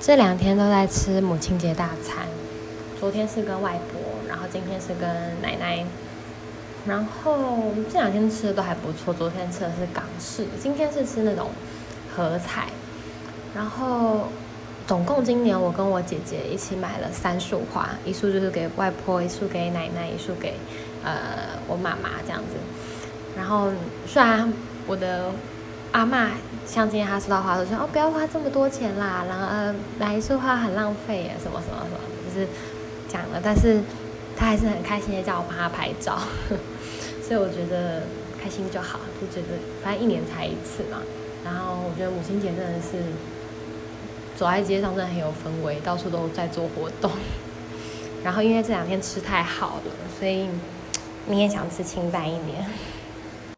这两天都在吃母亲节大餐，昨天是跟外婆，然后今天是跟奶奶，然后这两天吃的都还不错。昨天吃的是港式，今天是吃那种合菜，然后总共今年我跟我姐姐一起买了三束花，一束就是给外婆，一束给奶奶，一束给呃我妈妈这样子。然后虽然我的阿妈像今天她收到花，都说哦不要花这么多钱啦，然后呃买一束花很浪费耶，什么什么什么，就是讲了，但是她还是很开心的叫我帮她拍照，所以我觉得开心就好，就觉得反正一年才一次嘛。然后我觉得母亲节真的是走在街上真的很有氛围，到处都在做活动。然后因为这两天吃太好了，所以你也想吃清淡一点。